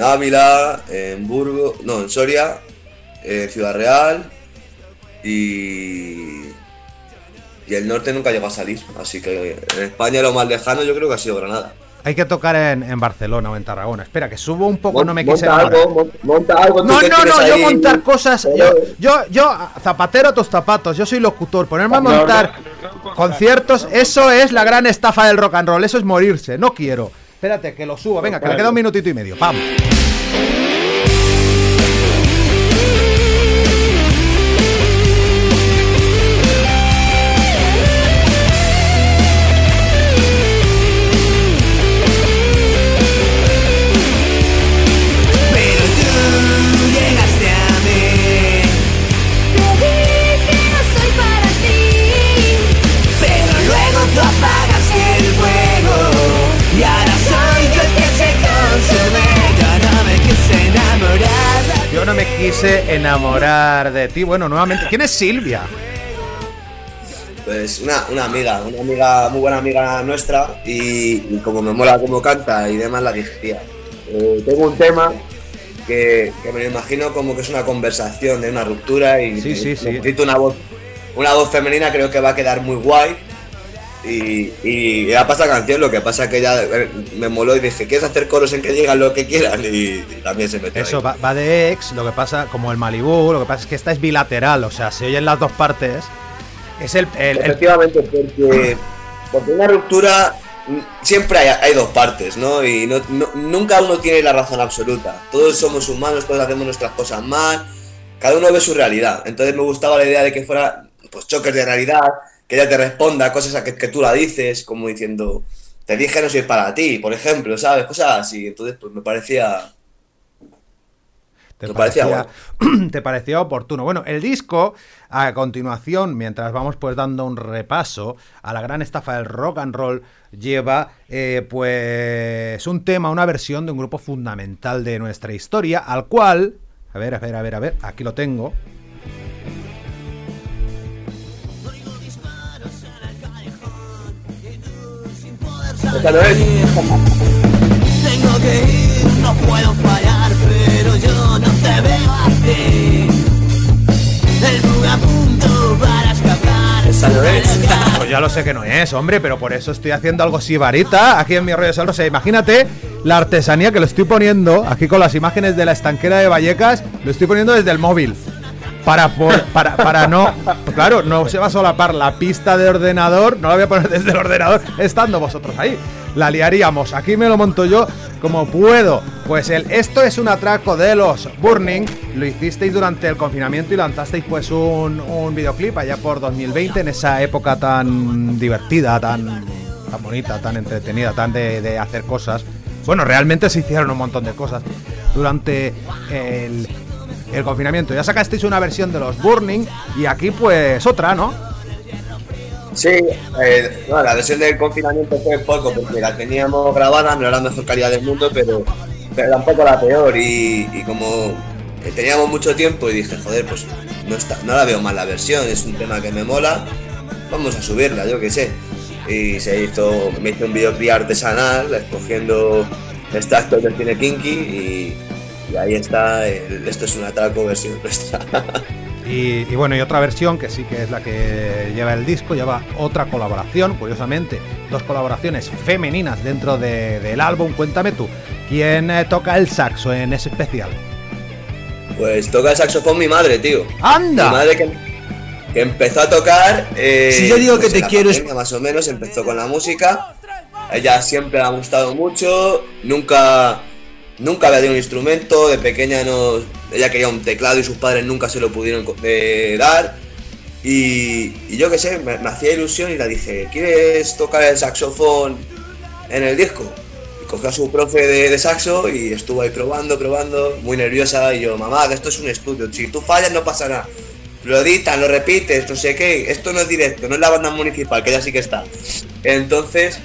Ávila, en Burgos, no, en Soria, en Ciudad Real y. Y el norte nunca llegó a salir. Así que en España lo más lejano yo creo que ha sido Granada. Hay que tocar en, en Barcelona o en Tarragona. Espera, que subo un poco, Mon- no me quise monta algo, mon- monta algo. No, no, no, yo ahí- montar cosas. Yo, yo, yo, zapatero a tus zapatos, yo soy locutor. Ponerme a No, montar no, no, no, conciertos, eso es la gran estafa del rock and roll. Eso es morirse, no quiero. Espérate, que lo subo. Venga, que le queda un minutito y medio. ¡Pam! Quise enamorar de ti. Bueno, nuevamente. ¿Quién es Silvia? Pues una, una amiga, una amiga, muy buena amiga nuestra y, y como me mola cómo canta y demás, la dije, tía, eh, tengo un tema que, que me lo imagino como que es una conversación de una ruptura y Sí, sí, sí. necesito una voz, una voz femenina, creo que va a quedar muy guay. Y, y ya pasa canción, lo que pasa que ya eh, me moló y dije, ¿quieres hacer coros en que digan lo que quieran? Y, y también se metió Eso ahí. va, va de ex, lo que pasa, como el Malibú, lo que pasa es que esta es bilateral, o sea, se oyen las dos partes. Es el, el- el- Efectivamente, porque, porque una ruptura mm, siempre hay, hay dos partes, ¿no? Y no- no- nunca uno tiene la razón absoluta. Todos somos humanos, todos hacemos nuestras cosas mal, cada uno ve su realidad. Entonces me gustaba la idea de que fuera pues choques de realidad, que ella te responda cosas a que, que tú la dices, como diciendo, te dije no soy para ti, por ejemplo, ¿sabes? Cosas así. Entonces, pues me parecía. te me parecía parecía, te parecía oportuno. Bueno, el disco, a continuación, mientras vamos pues dando un repaso a la gran estafa del rock and roll, lleva eh, pues un tema, una versión de un grupo fundamental de nuestra historia, al cual, a ver, a ver, a ver, a ver, aquí lo tengo. Es. Tengo que ir, no puedo fallar, pero yo no te veo así. El punto para escapar. Pues ya lo sé que no es, hombre, pero por eso estoy haciendo algo sibarita aquí en mi rollo de O sea, imagínate la artesanía que lo estoy poniendo aquí con las imágenes de la estanquera de Vallecas, lo estoy poniendo desde el móvil. Para, por- para, para no. Claro, no se va a solapar la pista de ordenador, no la voy a poner desde el ordenador estando vosotros ahí. La liaríamos. Aquí me lo monto yo como puedo. Pues el esto es un atraco de los Burning. Lo hicisteis durante el confinamiento y lanzasteis pues un, un videoclip allá por 2020, en esa época tan divertida, tan, tan bonita, tan entretenida, tan de, de hacer cosas. Bueno, realmente se hicieron un montón de cosas durante el, el confinamiento. Ya sacasteis una versión de los Burning y aquí pues otra, ¿no? Sí, eh, la versión del confinamiento fue poco, porque la teníamos grabada, no era la mejor calidad del mundo, pero, pero tampoco la peor. Y, y como eh, teníamos mucho tiempo y dije, joder, pues no, está, no la veo mal la versión, es un tema que me mola, vamos a subirla, yo qué sé. Y se hizo, me hizo un videoclip artesanal, escogiendo extractos del cine kinky y, y ahí está, el- esto es un atraco versión nuestra. Y, y bueno, y otra versión que sí que es la que lleva el disco, lleva otra colaboración, curiosamente, dos colaboraciones femeninas dentro de- del álbum. Cuéntame tú, ¿quién eh, toca el saxo en ese especial? Pues toca el saxofón mi madre, tío. ¡Anda! Mi madre que, que empezó a tocar. eh, Si yo digo que en te quiero es- pandemia, Más o menos empezó con la música. Ella siempre le ha gustado mucho. Nunca, nunca había tenido un instrumento. De pequeña no. Ella quería un teclado y sus padres nunca se lo pudieron eh, dar. Y, y yo qué sé, me, hacía ilusión y le dije, ¿quieres tocar el saxofón en el disco? Y cogió a su profe de, de saxo y estuvo ahí probando, probando, muy nerviosa. Y yo, mamá, esto es un estudio, si tú fallas no pasa nada. Lo editan, lo repites, no sé qué. Esto no es directo, no es la banda municipal, que ya sí que está. Entonces,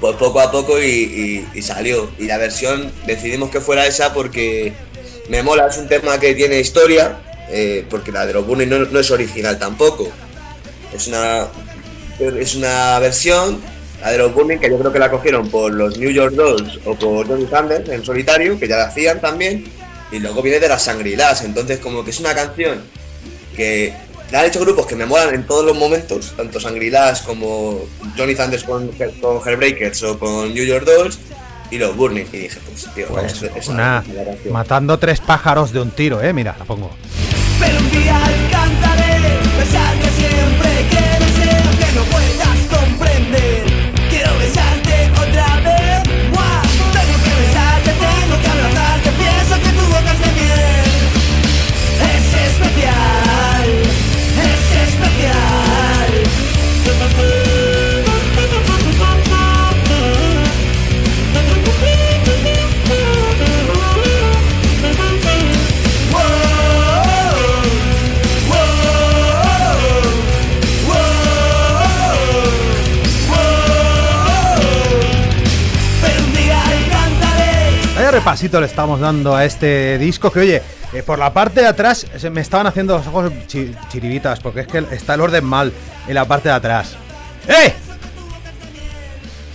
pues poco a poco y, salió. Y la versión decidimos que fuera esa porque me mola, es un tema que tiene historia, eh, porque la de los Burning no, es original tampoco. Es una, es una versión, la de los Burning, que yo creo que la cogieron por los New York Dolls o por Johnny Sanders en solitario, que ya la hacían también, y luego viene de las Sangrilas. Entonces, como que es una canción que han hecho grupos que me molan en todos los momentos, tanto Sangrilas como Johnny Sanders con, con Hairbreakers o con New York Dolls y los Burning. Y dije, pues, tío, vamos a Pues hacer esa- una, esa matando tres pájaros de un tiro, eh. Mira, la pongo. Pero un día alcanzaré besarte siempre repasito le estamos dando a este disco que, oye, eh, por la parte de atrás me estaban haciendo los ojos chi- chiribitas, porque es que está el orden mal en la parte de atrás. ¡Eh!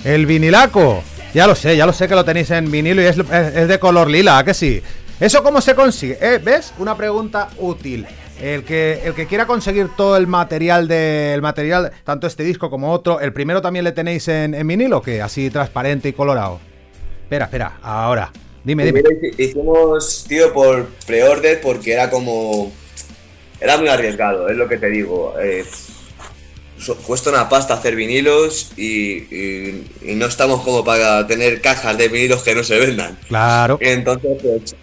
El vinilaco. Ya lo sé, ya lo sé que lo tenéis en vinilo y es, de color lila, ¿a que sí? ¿Eso cómo se consigue? Eh, ¿Ves? Una pregunta útil. El que, el que quiera conseguir todo el material del material, tanto este disco como otro, ¿el primero también le tenéis en, en vinilo? que Así transparente y colorado. Espera, espera, ahora. Dime, hicimos, tío, por pre-order porque era como. Era muy arriesgado, es lo que te digo. eh, cuesta una pasta hacer vinilos y, y- y no estamos como para tener cajas de vinilos que no se vendan. Claro. Entonces, pues,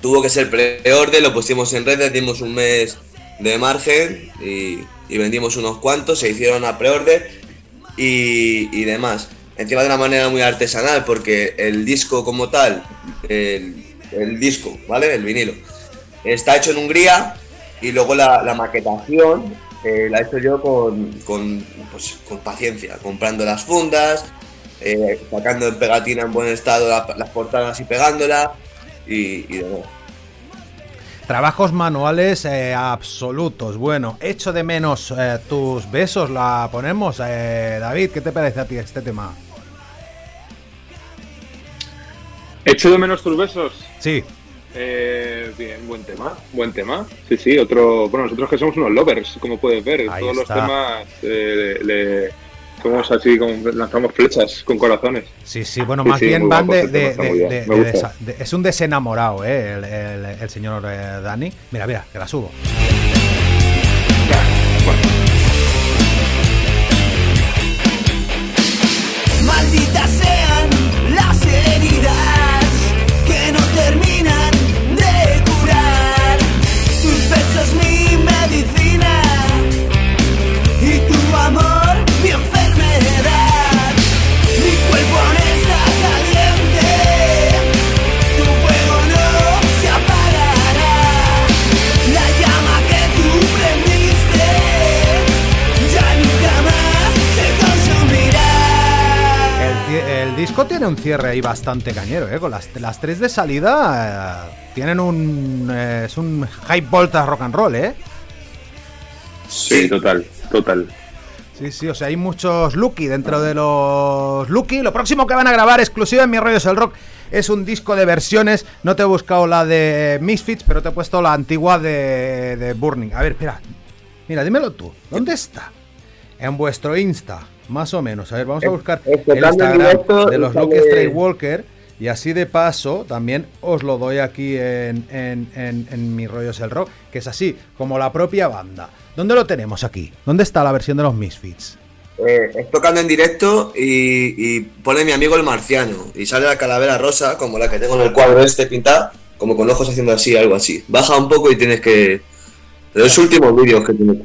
tuvo que ser pre-order, lo pusimos en redes, dimos un mes de margen y, y vendimos unos cuantos, se hicieron a pre-order y, y demás. Encima de una manera muy artesanal, porque el disco como tal, el, el disco, ¿vale? El vinilo, está hecho en Hungría y luego la, maquetación eh, la he hecho yo con, con, pues, con paciencia, comprando las fundas, eh, sacando en pegatina en buen estado la- las portadas y pegándola y, y demás. Trabajos manuales eh, absolutos. Bueno, echo de menos tus besos. La ponemos. David, ¿qué te parece a ti este tema? Echo de menos tus besos. Sí. Eh, bien, buen tema, buen tema. Sí, sí, otro. Bueno, nosotros que somos unos lovers, como puedes ver. Ahí Todos está. los temas eh, le, somos así, como lanzamos flechas con corazones. Sí, sí, bueno, más sí, bien van guapo de, este de- de- Es un desenamorado, ¿eh? El, el- el señor eh, Dani. Mira, mira, que la subo. Disco tiene un cierre ahí bastante cañero, ¿eh? Con las, las tres de salida eh, tienen un... eh, es un high voltage rock and roll, ¿eh? Sí, total, total. Sí, sí, o sea, hay muchos Lucky dentro de los Lucky. Lo próximo que van a grabar exclusiva en Mi Rollo es el Rock es un disco de versiones. No te he buscado la de Misfits, pero te he puesto la antigua de, de Burning. A ver, espera. Mira, dímelo tú. ¿Dónde está? En vuestro Insta, más o menos. A ver, vamos a buscar es el Instagram de los Lucky Stray Walker. Y así de paso, también os lo doy aquí en, en, en- en Mi Rollo es el Rock, que es así, como la propia banda. ¿Dónde lo tenemos aquí? ¿Dónde está la versión de los Misfits? Eh, es tocando en directo y, y pone mi amigo el marciano y sale la calavera rosa, como la que tengo en el cuadro este pintada, como con ojos haciendo así, algo así. Baja un poco y tienes que... De los últimos vídeos que tiene.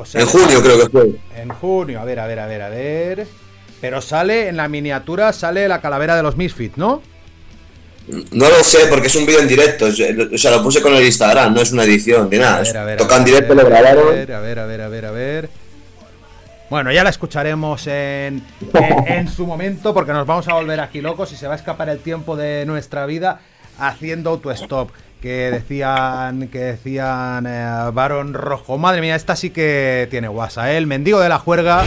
O sea, En junio creo que fue. En junio, a ver, a ver, a ver, a ver. Pero sale en la miniatura, sale la calavera de los Misfits, ¿no? No lo sé porque es un vídeo en directo, o sea, lo puse con el Instagram, no es una edición ni nada. A es- ver, a ver. Toca a en ver, directo, lo grabaron. A ver, a ver, a ver, a ver, a ver. Bueno, ya la escucharemos en, en, en su momento porque nos vamos a volver aquí locos y se va a escapar el tiempo de nuestra vida haciendo autostop. Que decían, que decían eh, Baron Rojo. Madre mía, esta sí que tiene guasa, ¿eh? El mendigo de la juerga.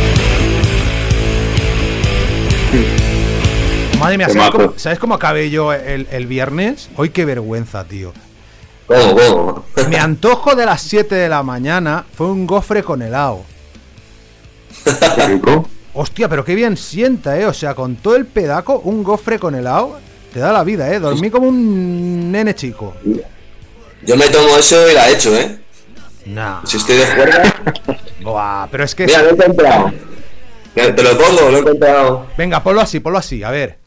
Madre mía, ¿sabes cómo, ¿sabes cómo acabé yo el, el viernes? Hoy qué vergüenza, tío. ¿Cómo, cómo? Mi antojo de las 7 de la mañana fue un gofre con helado. Hostia, pero qué bien sienta, ¿eh? O sea, con todo el pedaco, un gofre con helado, te da la vida, ¿eh? Dormí como un nene chico. Yo me tomo eso y la echo, ¿eh? Nah. Si estoy de juerga. Buah, pero es que... Mira, lo he encontrado. Te lo pongo, lo he encontrado. Venga, ponlo así, ponlo así, a ver.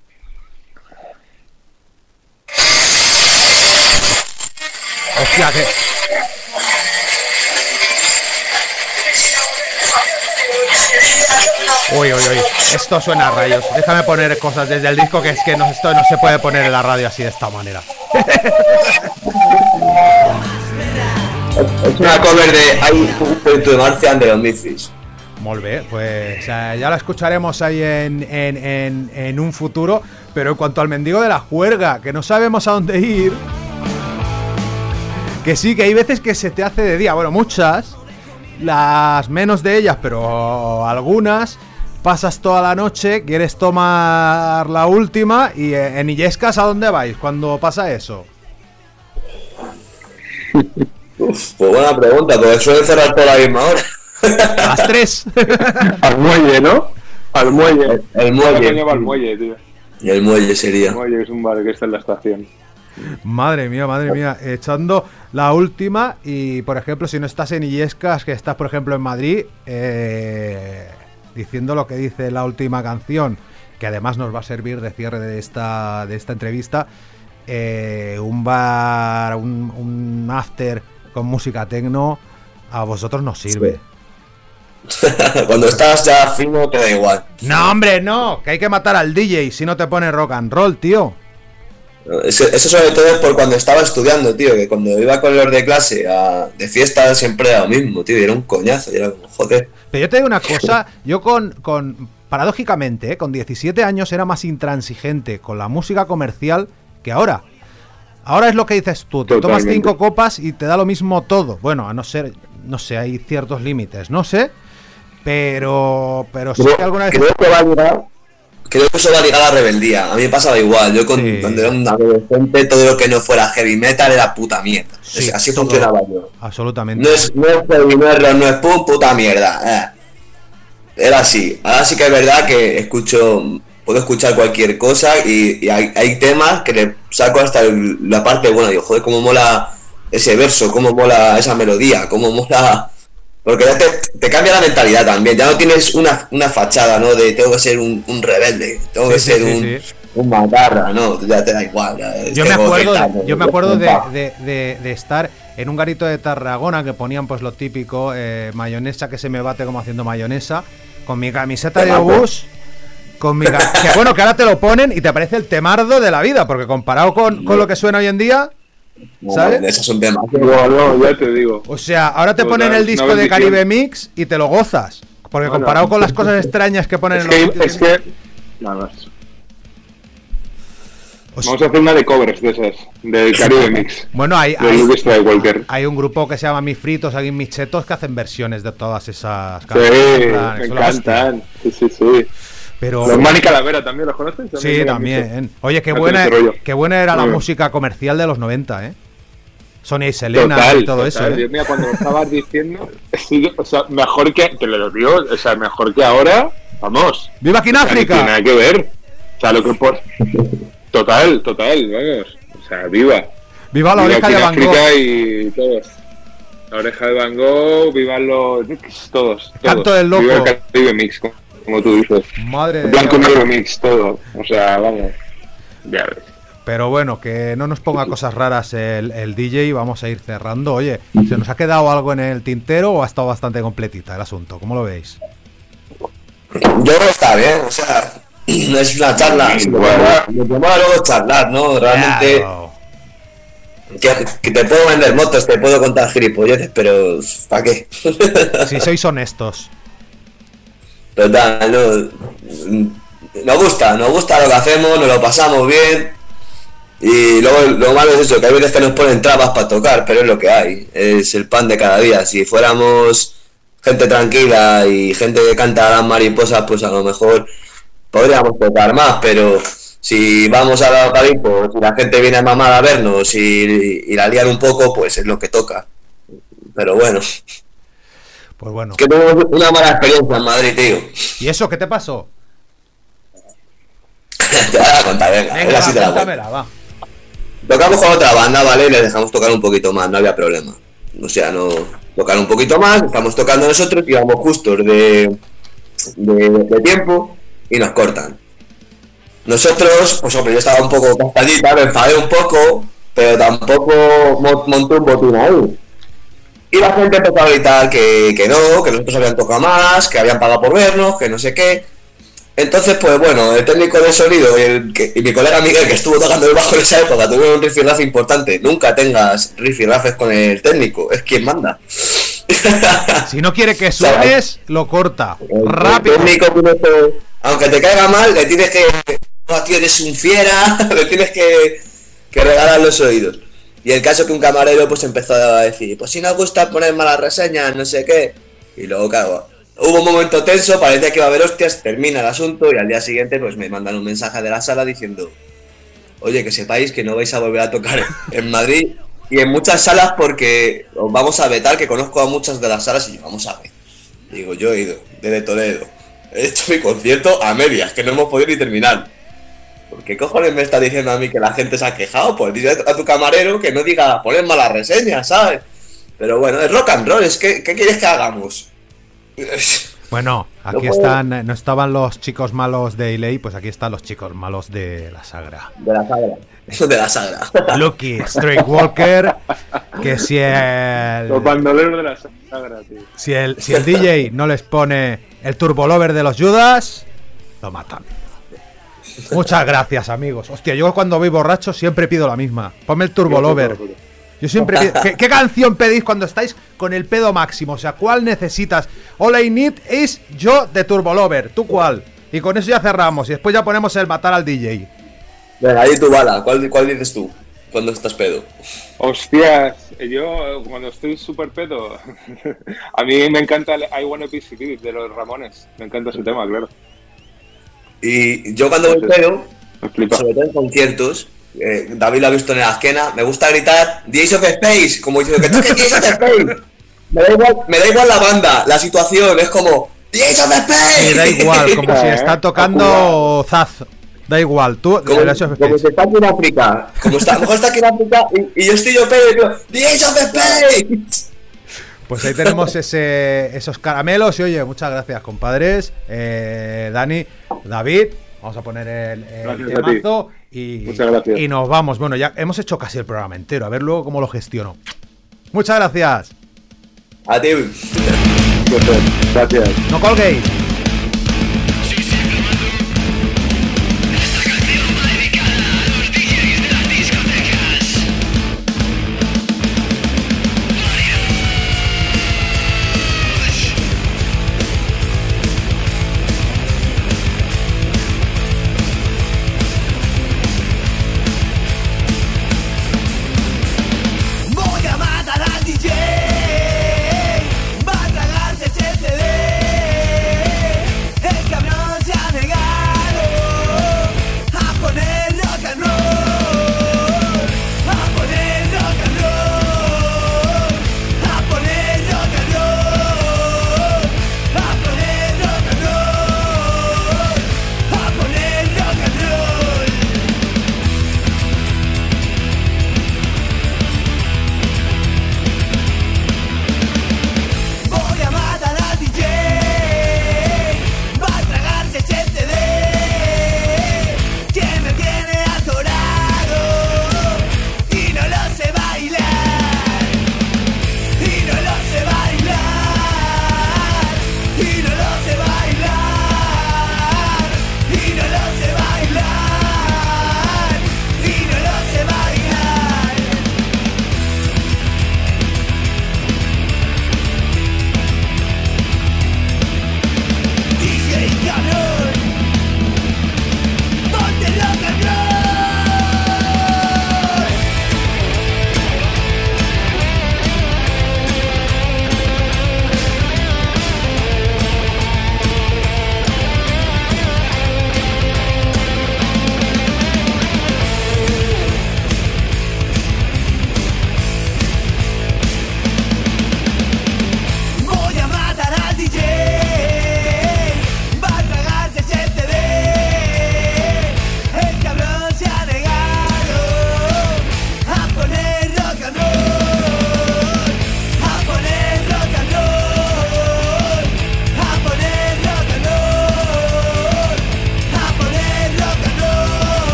Hostia, que... Uy, uy, uy. Esto suena a rayos. Déjame poner cosas desde el disco que es que no, esto no se puede poner en la radio así de esta manera. Es una cover de Hay un cuento de los Misfits. Molt bé, pues eh, ya la escucharemos ahí en, en- en- en un futuro. Pero en cuanto al mendigo de la juerga, que no sabemos a dónde ir, que sí, que hay veces que se te hace de día. Bueno, muchas, las menos de ellas, pero algunas. Pasas toda la noche, quieres tomar la última y eh, en Illescas, ¿a dónde vais cuando pasa eso? Uf, pues buena pregunta, porque suelen cerrar por la misma hora. A las 3. Al muelle, ¿no? Al muelle. El muelle. al muelle, tío. Y el muelle sería. El muelle es un bar que está en la estación. Madre mía, madre mía, echando la última y por ejemplo si no estás en Illescas, que estás por ejemplo en Madrid, eh, diciendo lo que dice la última canción, que además nos va a servir de cierre de esta, de esta entrevista, eh, un bar, un, un after con música tecno, a vosotros nos sirve. Cuando estás ya fino, te da igual. No, hombre, no, que hay que matar al DJ si no te pone rock and roll, tío. Eso, sobre todo es por cuando estaba estudiando, tío, que cuando iba con los de clase a- de fiesta siempre era lo mismo, tío, y era un coñazo, y era como, joder. Pero yo te digo una cosa, yo con, con paradójicamente, ¿eh? con 17 años era más intransigente con la música comercial que ahora. Ahora es lo que dices tú, te tomas cinco copas y te da lo mismo todo. Bueno, a no ser, no sé, hay ciertos límites, no sé, pero, pero sí que alguna vez... creo que va a llegar- creo que eso va a ligar a la rebeldía. A mí me pasaba igual. Yo con- Sí. cuando era un adolescente, todo lo que no fuera heavy metal era puta mierda. Sí, así todo. funcionaba yo. Absolutamente. No es, no es heavy, rock, no es pum, puta mierda. eh. Era así. Ahora sí que es verdad que escucho, puedo escuchar cualquier cosa y, y hay, hay temas que le saco hasta el- la parte buena. Digo, joder, cómo mola ese verso, cómo mola esa melodía, cómo mola. Porque ya te, te cambia la mentalidad también. Ya no tienes una, una fachada, ¿no? De tengo que ser un, un rebelde, tengo que Sí, ser sí, un, un macarra, ¿no? Ya te da igual. Yo me acuerdo, yo me acuerdo de, de- de- de estar en un garito de Tarragona que ponían pues lo típico, eh, mayonesa que se me bate como haciendo mayonesa, con mi camiseta de obús, con mi que bueno, que ahora te lo ponen y te parece el temardo de la vida, porque comparado con, con lo que suena hoy en día, ¿sabes? Esos son temas. No, no, ya te digo. o sea, ahora te Total, ponen el disco de. Caribe Mix y te lo gozas, porque Bueno. comparado con las cosas extrañas que ponen Es en los que, es que. Nada más. o sea, Vamos a hacer una de covers de esas. De Caribe Mix. bueno, hay, De hay, hay un grupo que se llama Mis Fritos, aquí en Mis Chetos, que hacen versiones de todas esas Sí, canciones, plan, me encantan. Sí, sí, sí. Pero Los Mani Calavera también, ¿los conoces? sí, también. Oye, qué buena, qué buena era la música comercial de los 90, ¿eh? Sonia y Selena Total, y todo total. eso, ¿eh? mira, cuando lo estabas diciendo, sí, o sea, mejor que, te lo digo, o sea, mejor que ahora, vamos. ¡Viva aquí en O sea, África! nada que ver. O sea, lo que por. Total, total, vamos. O sea, viva. ¡Viva la viva oreja de Van Gogh! Y todos. La oreja de Van Gogh, vivan los. todos. todos. Canto del loco. Viva el Caribe Mix, como, tú dices. Madre Blanco negro mix, todo. O sea, vamos. Ya ves. Pero bueno, que no nos ponga cosas raras el, el DJ y vamos a ir cerrando. Oye, ¿se nos ha quedado algo en el tintero o ha estado bastante completita el asunto? ¿Cómo lo veis? Yo creo que está bien, o sea, es una charla. Sí, Lo que bueno. mola- lo que mola luego es charlar, ¿no? Realmente, Claro. que, que te puedo vender motos, te puedo contar gilipolleces, pero ¿para qué? Si sois honestos. No, nos gusta, nos gusta lo que hacemos, nos lo pasamos bien. Y luego lo malo es eso, que hay veces que nos ponen trabas para tocar, pero es lo que hay, es el pan de cada día. Si fuéramos gente tranquila y gente que canta las mariposas, pues a lo mejor podríamos tocar más, pero si vamos a la Calipo, si la gente viene mamada a vernos y, y la liar un poco, pues es lo que toca. Pero bueno, Pues bueno. que tenemos una mala experiencia en Madrid, tío. ¿Y eso qué te pasó? te voy a contar, venga, Venga, va, sí te la va. Tocamos con otra banda, ¿vale? Y les dejamos tocar un poquito más, no había problema. O sea, no tocar un poquito más, estamos tocando nosotros y vamos justos de, de, de tiempo y nos cortan. Nosotros, pues hombre, yo estaba un poco cansadita, me enfadé un poco, pero tampoco mo- monté un botín ahí. Y la gente empezó a gritar que, que no, que nosotros habían tocado más, que habían pagado por vernos, que no sé qué. Entonces, pues bueno, el técnico de sonido y, el que- y mi colega Miguel, que estuvo tocando el bajo en esa época, tuvieron un raff importante. Nunca tengas raffes con el técnico, es quien manda. Si no quiere que suenes, lo corta. Rápido. El técnico aunque te caiga mal, le tienes que. No, tío, eres un fiera, le tienes que, que regalar los oídos. Y el caso que un camarero pues empezó a decir, pues si no gusta poner malas reseñas, no sé qué. Y luego, claro, hubo un momento tenso, parecía que iba a haber hostias, termina el asunto y al día siguiente pues me mandan un mensaje de la sala diciendo, oye, que sepáis que no vais a volver a tocar en Madrid y en muchas salas porque os vamos a vetar, que conozco a muchas de las salas y yo, vamos a ver. Digo, yo he ido, desde Toledo. He hecho mi concierto a medias, que no hemos podido ni terminar. ¿Por qué cojones me está diciendo a mí que la gente se ha quejado? Pues dile a tu camarero que no diga poner malas reseñas, ¿sabes? Pero bueno, es rock and roll, es que, ¿qué quieres que hagamos? Bueno, aquí No están, no estaban los chicos malos de Ilei, pues aquí están los chicos malos de la Sagra. De la sagra. Eso de la sagra. Lucky Walker, que si el, Los bandoleros de la sagra, tío. si el, si el DJ no les pone el turbolover de los Judas, lo matan. Muchas gracias, amigos. Hostia, yo cuando voy borracho siempre pido la misma. Ponme el turbolover. Yo siempre pido- ¿Qué, qué canción pedís cuando estáis con el pedo máximo? O sea, ¿cuál necesitas? All I need is yo de Turbolover. ¿Tú cuál? Y con eso ya cerramos. Y después ya ponemos el matar al DJ. Venga, ahí tu bala. ¿Cuál, ¿Cuál dices tú cuando estás pedo? Hostias, yo cuando estoy súper pedo, a mí me encanta el I Wanna Be Civil de los Ramones. Me encanta ese tema, claro. Y yo cuando voy pedo, Me flipa. sobre todo en conciertos, eh, David lo ha visto en la esquena, me gusta gritar The Ace of Space, como diciendo que toque The Ace of Space. Me da, igual, me da igual la banda, la situación, es como The Ace of Space. Y da igual, como si está tocando Zaz. Da igual, tú. Como, el Ace of como Spades. si está aquí en África. Como está, a lo mejor está aquí en África y, y yo estoy yo pedo y digo The Ace of Space. Pues ahí tenemos ese, esos caramelos. Y oye, muchas gracias, compadres. Eh, Dani, David, vamos a poner el, el temazo y, Muchas gracias. y nos vamos. Bueno, ya hemos hecho casi el programa entero. A ver luego cómo lo gestiono. Muchas gracias. A ti. Gracias. No colguéis.